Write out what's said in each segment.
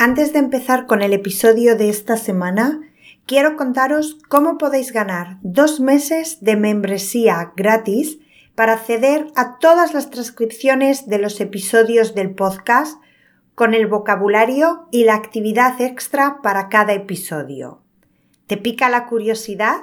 Antes de empezar con el episodio de esta semana, quiero contaros cómo podéis ganar dos meses de membresía gratis para acceder a todas las transcripciones de los episodios del podcast con el vocabulario y la actividad extra para cada episodio. ¿Te pica la curiosidad?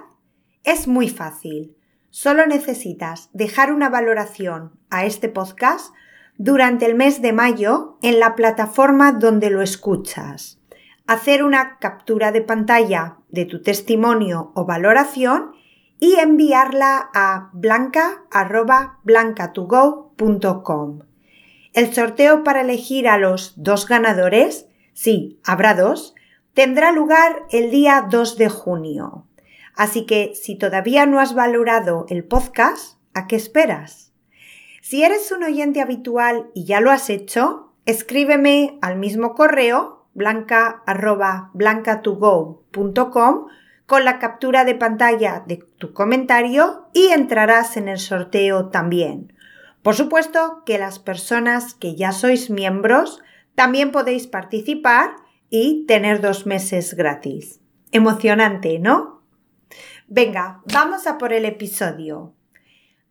Es muy fácil. Solo necesitas dejar una valoración a este podcast durante el mes de mayo en la plataforma donde lo escuchas. Hacer una captura de pantalla de tu testimonio o valoración y enviarla a blanca.blancatogo.com. El sorteo para elegir a los dos ganadores, sí, habrá dos, tendrá lugar el día 2 de junio. Así que si todavía no has valorado el podcast, ¿a qué esperas? Si eres un oyente habitual y ya lo has hecho, escríbeme al mismo correo blanca.blancatogo.com con la captura de pantalla de tu comentario y entrarás en el sorteo también. Por supuesto que las personas que ya sois miembros también podéis participar y tener dos meses gratis. Emocionante, ¿no? Venga, vamos a por el episodio.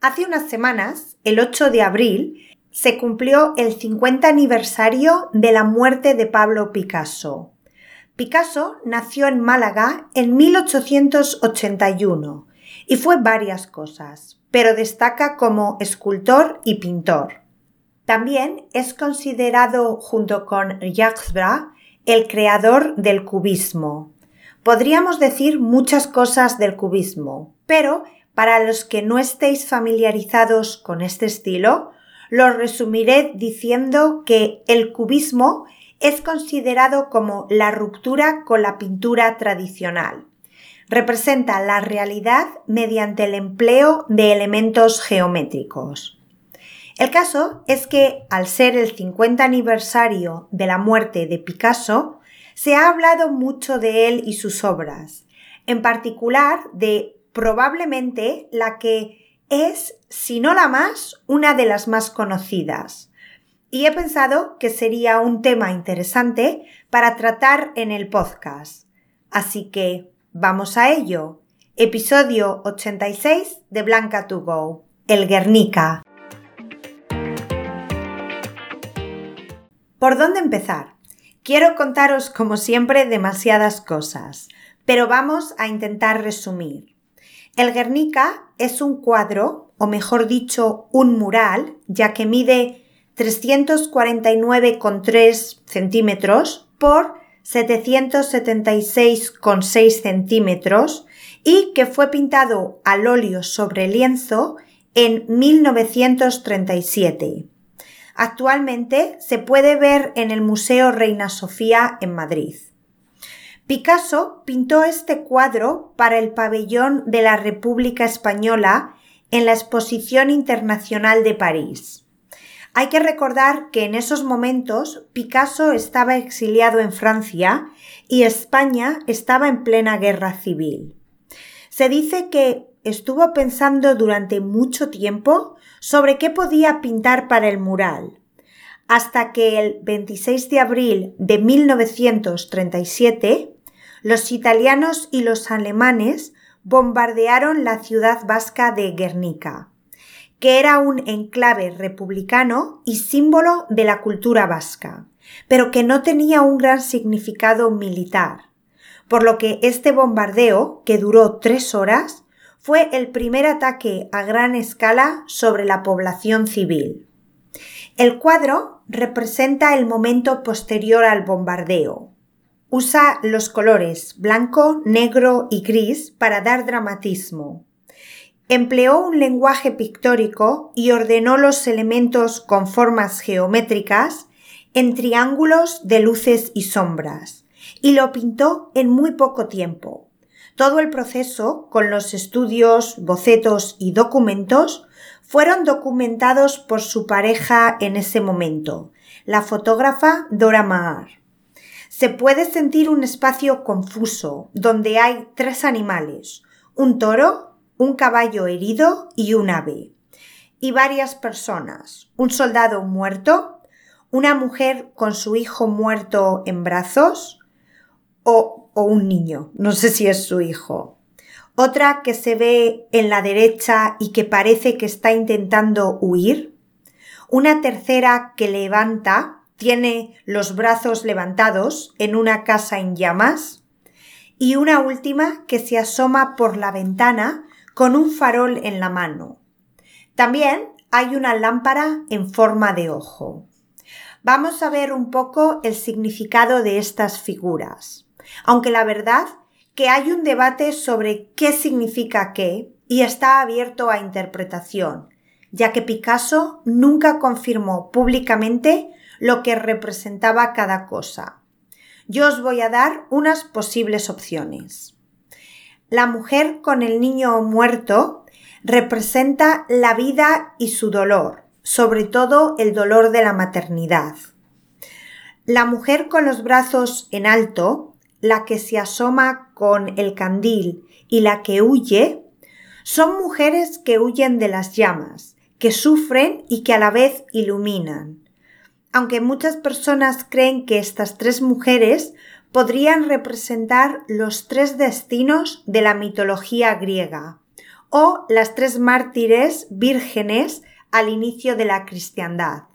Hace unas semanas, el 8 de abril, se cumplió el 50 aniversario de la muerte de Pablo Picasso. Picasso nació en Málaga en 1881 y fue varias cosas, pero destaca como escultor y pintor. También es considerado junto con Jacques el creador del cubismo. Podríamos decir muchas cosas del cubismo, pero para los que no estéis familiarizados con este estilo, lo resumiré diciendo que el cubismo es considerado como la ruptura con la pintura tradicional. Representa la realidad mediante el empleo de elementos geométricos. El caso es que, al ser el 50 aniversario de la muerte de Picasso, se ha hablado mucho de él y sus obras, en particular de probablemente la que es, si no la más, una de las más conocidas. Y he pensado que sería un tema interesante para tratar en el podcast. Así que, vamos a ello. Episodio 86 de Blanca to Go, el Guernica. ¿Por dónde empezar? Quiero contaros, como siempre, demasiadas cosas, pero vamos a intentar resumir. El Guernica es un cuadro, o mejor dicho, un mural, ya que mide 349,3 centímetros por 776,6 centímetros y que fue pintado al óleo sobre lienzo en 1937. Actualmente se puede ver en el Museo Reina Sofía en Madrid. Picasso pintó este cuadro para el pabellón de la República Española en la Exposición Internacional de París. Hay que recordar que en esos momentos Picasso estaba exiliado en Francia y España estaba en plena guerra civil. Se dice que estuvo pensando durante mucho tiempo sobre qué podía pintar para el mural, hasta que el 26 de abril de 1937 los italianos y los alemanes bombardearon la ciudad vasca de Guernica, que era un enclave republicano y símbolo de la cultura vasca, pero que no tenía un gran significado militar, por lo que este bombardeo, que duró tres horas, fue el primer ataque a gran escala sobre la población civil. El cuadro representa el momento posterior al bombardeo, Usa los colores blanco, negro y gris para dar dramatismo. Empleó un lenguaje pictórico y ordenó los elementos con formas geométricas en triángulos de luces y sombras, y lo pintó en muy poco tiempo. Todo el proceso, con los estudios, bocetos y documentos, fueron documentados por su pareja en ese momento, la fotógrafa Dora Maar se puede sentir un espacio confuso donde hay tres animales, un toro, un caballo herido y un ave, y varias personas, un soldado muerto, una mujer con su hijo muerto en brazos o, un niño, no sé si es su hijo. Otra que se ve en la derecha y que parece que está intentando huir. Una tercera que levanta, tiene los brazos levantados en una casa en llamas. Y una última que se asoma por la ventana con un farol en la mano. También hay una lámpara en forma de ojo. Vamos a ver un poco el significado de estas figuras. Aunque la verdad que hay un debate sobre qué significa qué y está abierto a interpretación, ya que Picasso nunca confirmó públicamente lo que representaba cada cosa. Yo os voy a dar unas posibles opciones. La mujer con el niño muerto representa la vida y su dolor, sobre todo el dolor de la maternidad. La mujer con los brazos en alto la que se asoma con el candil y la que huye, son mujeres que huyen de las llamas, que sufren y que a la vez iluminan. Aunque muchas personas creen que estas tres mujeres podrían representar los tres destinos de la mitología griega, o las tres mártires vírgenes al inicio de la cristiandad.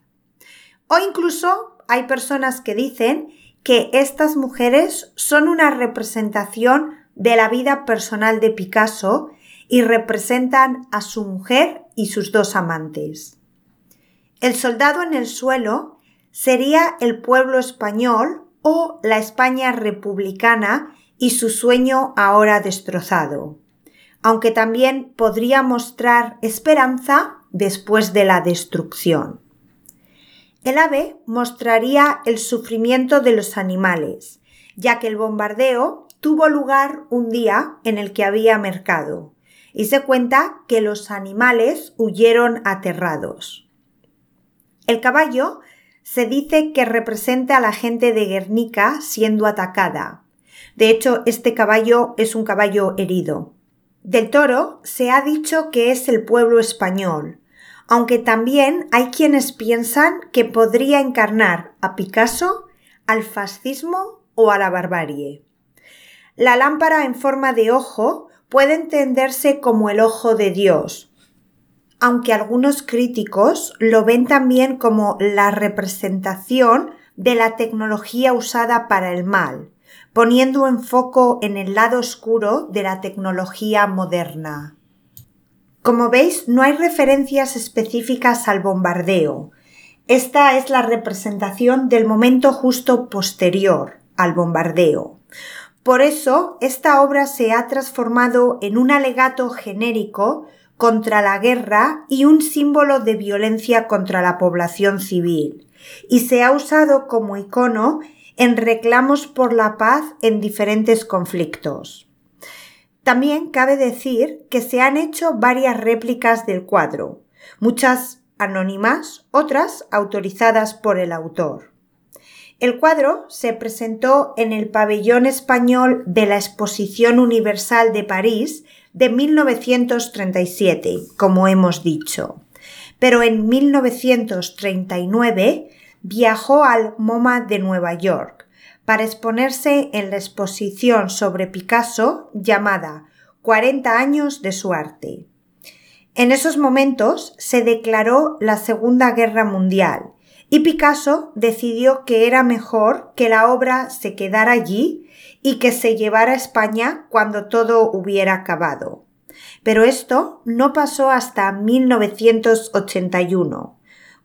O incluso hay personas que dicen que estas mujeres son una representación de la vida personal de Picasso y representan a su mujer y sus dos amantes. El soldado en el suelo sería el pueblo español o la España republicana y su sueño ahora destrozado, aunque también podría mostrar esperanza después de la destrucción. El ave mostraría el sufrimiento de los animales, ya que el bombardeo tuvo lugar un día en el que había mercado, y se cuenta que los animales huyeron aterrados. El caballo se dice que representa a la gente de Guernica siendo atacada. De hecho, este caballo es un caballo herido. Del toro se ha dicho que es el pueblo español, aunque también hay quienes piensan que podría encarnar a Picasso, al fascismo o a la barbarie. La lámpara en forma de ojo puede entenderse como el ojo de Dios, aunque algunos críticos lo ven también como la representación de la tecnología usada para el mal, poniendo en foco en el lado oscuro de la tecnología moderna. Como veis, no hay referencias específicas al bombardeo. Esta es la representación del momento justo posterior al bombardeo. Por eso, esta obra se ha transformado en un alegato genérico contra la guerra y un símbolo de violencia contra la población civil, y se ha usado como icono en reclamos por la paz en diferentes conflictos. También cabe decir que se han hecho varias réplicas del cuadro, muchas anónimas, otras autorizadas por el autor. El cuadro se presentó en el pabellón español de la Exposición Universal de París de 1937, como hemos dicho. Pero en 1939 viajó al MoMA de Nueva York para exponerse en la exposición sobre Picasso llamada 40 años de su arte. En esos momentos se declaró la Segunda Guerra Mundial y Picasso decidió que era mejor que la obra se quedara allí y que se llevara a España cuando todo hubiera acabado. Pero esto no pasó hasta 1981,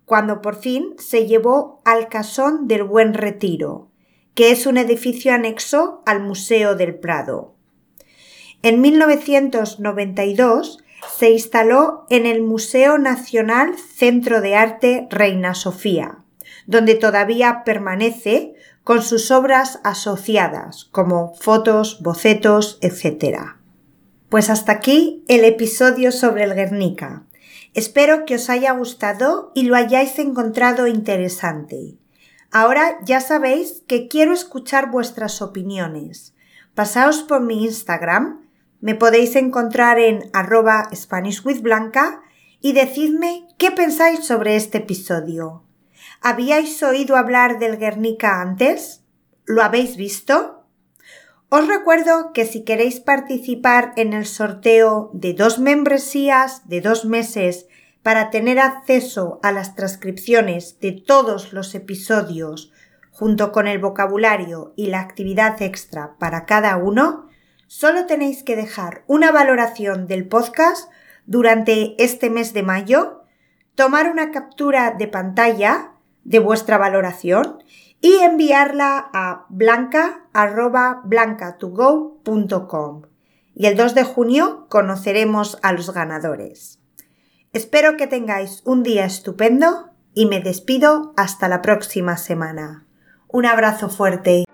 cuando por fin se llevó al Casón del Buen Retiro, que es un edificio anexo al Museo del Prado. En 1992 se instaló en el Museo Nacional Centro de Arte Reina Sofía, donde todavía permanece con sus obras asociadas, como fotos, bocetos, etc. Pues hasta aquí el episodio sobre el Guernica. Espero que os haya gustado y lo hayáis encontrado interesante. Ahora ya sabéis que quiero escuchar vuestras opiniones. Pasaos por mi Instagram, me podéis encontrar en arroba SpanishWithBlanca y decidme qué pensáis sobre este episodio. ¿Habíais oído hablar del Guernica antes? ¿Lo habéis visto? Os recuerdo que si queréis participar en el sorteo de dos membresías de dos meses para tener acceso a las transcripciones de todos los episodios junto con el vocabulario y la actividad extra para cada uno, solo tenéis que dejar una valoración del podcast durante este mes de mayo, tomar una captura de pantalla de vuestra valoración y enviarla a blanca.blancatogo.com. Y el 2 de junio conoceremos a los ganadores. Espero que tengáis un día estupendo y me despido hasta la próxima semana. Un abrazo fuerte.